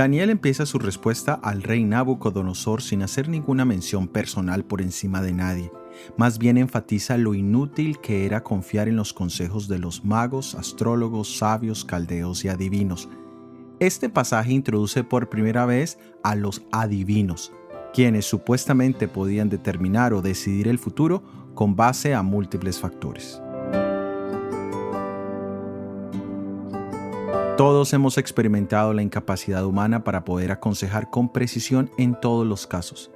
Daniel empieza su respuesta al rey Nabucodonosor sin hacer ninguna mención personal por encima de nadie. Más bien enfatiza lo inútil que era confiar en los consejos de los magos, astrólogos, sabios, caldeos y adivinos. Este pasaje introduce por primera vez a los adivinos, quienes supuestamente podían determinar o decidir el futuro con base a múltiples factores. Todos hemos experimentado la incapacidad humana para poder aconsejar con precisión en todos los casos,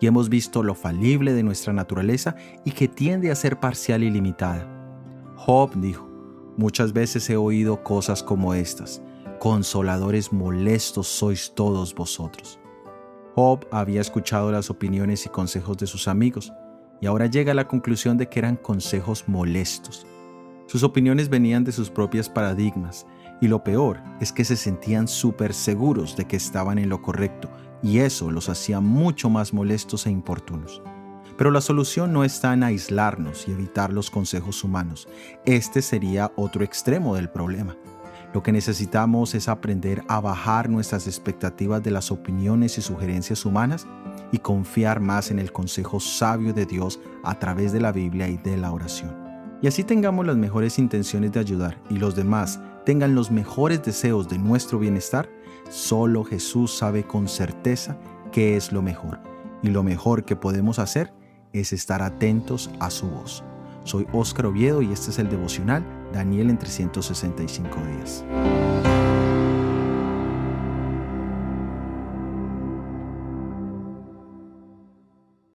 y hemos visto lo falible de nuestra naturaleza y que tiende a ser parcial y limitada. Job dijo, muchas veces he oído cosas como estas, consoladores molestos sois todos vosotros. Job había escuchado las opiniones y consejos de sus amigos, y ahora llega a la conclusión de que eran consejos molestos. Sus opiniones venían de sus propias paradigmas, y lo peor es que se sentían súper seguros de que estaban en lo correcto, y eso los hacía mucho más molestos e importunos. Pero la solución no está en aislarnos y evitar los consejos humanos. Este sería otro extremo del problema. Lo que necesitamos es aprender a bajar nuestras expectativas de las opiniones y sugerencias humanas y confiar más en el consejo sabio de Dios a través de la Biblia y de la oración. Y así tengamos las mejores intenciones de ayudar y los demás tengan los mejores deseos de nuestro bienestar, solo Jesús sabe con certeza qué es lo mejor. Y lo mejor que podemos hacer es estar atentos a su voz. Soy Óscar Oviedo y este es el devocional Daniel en 365 días.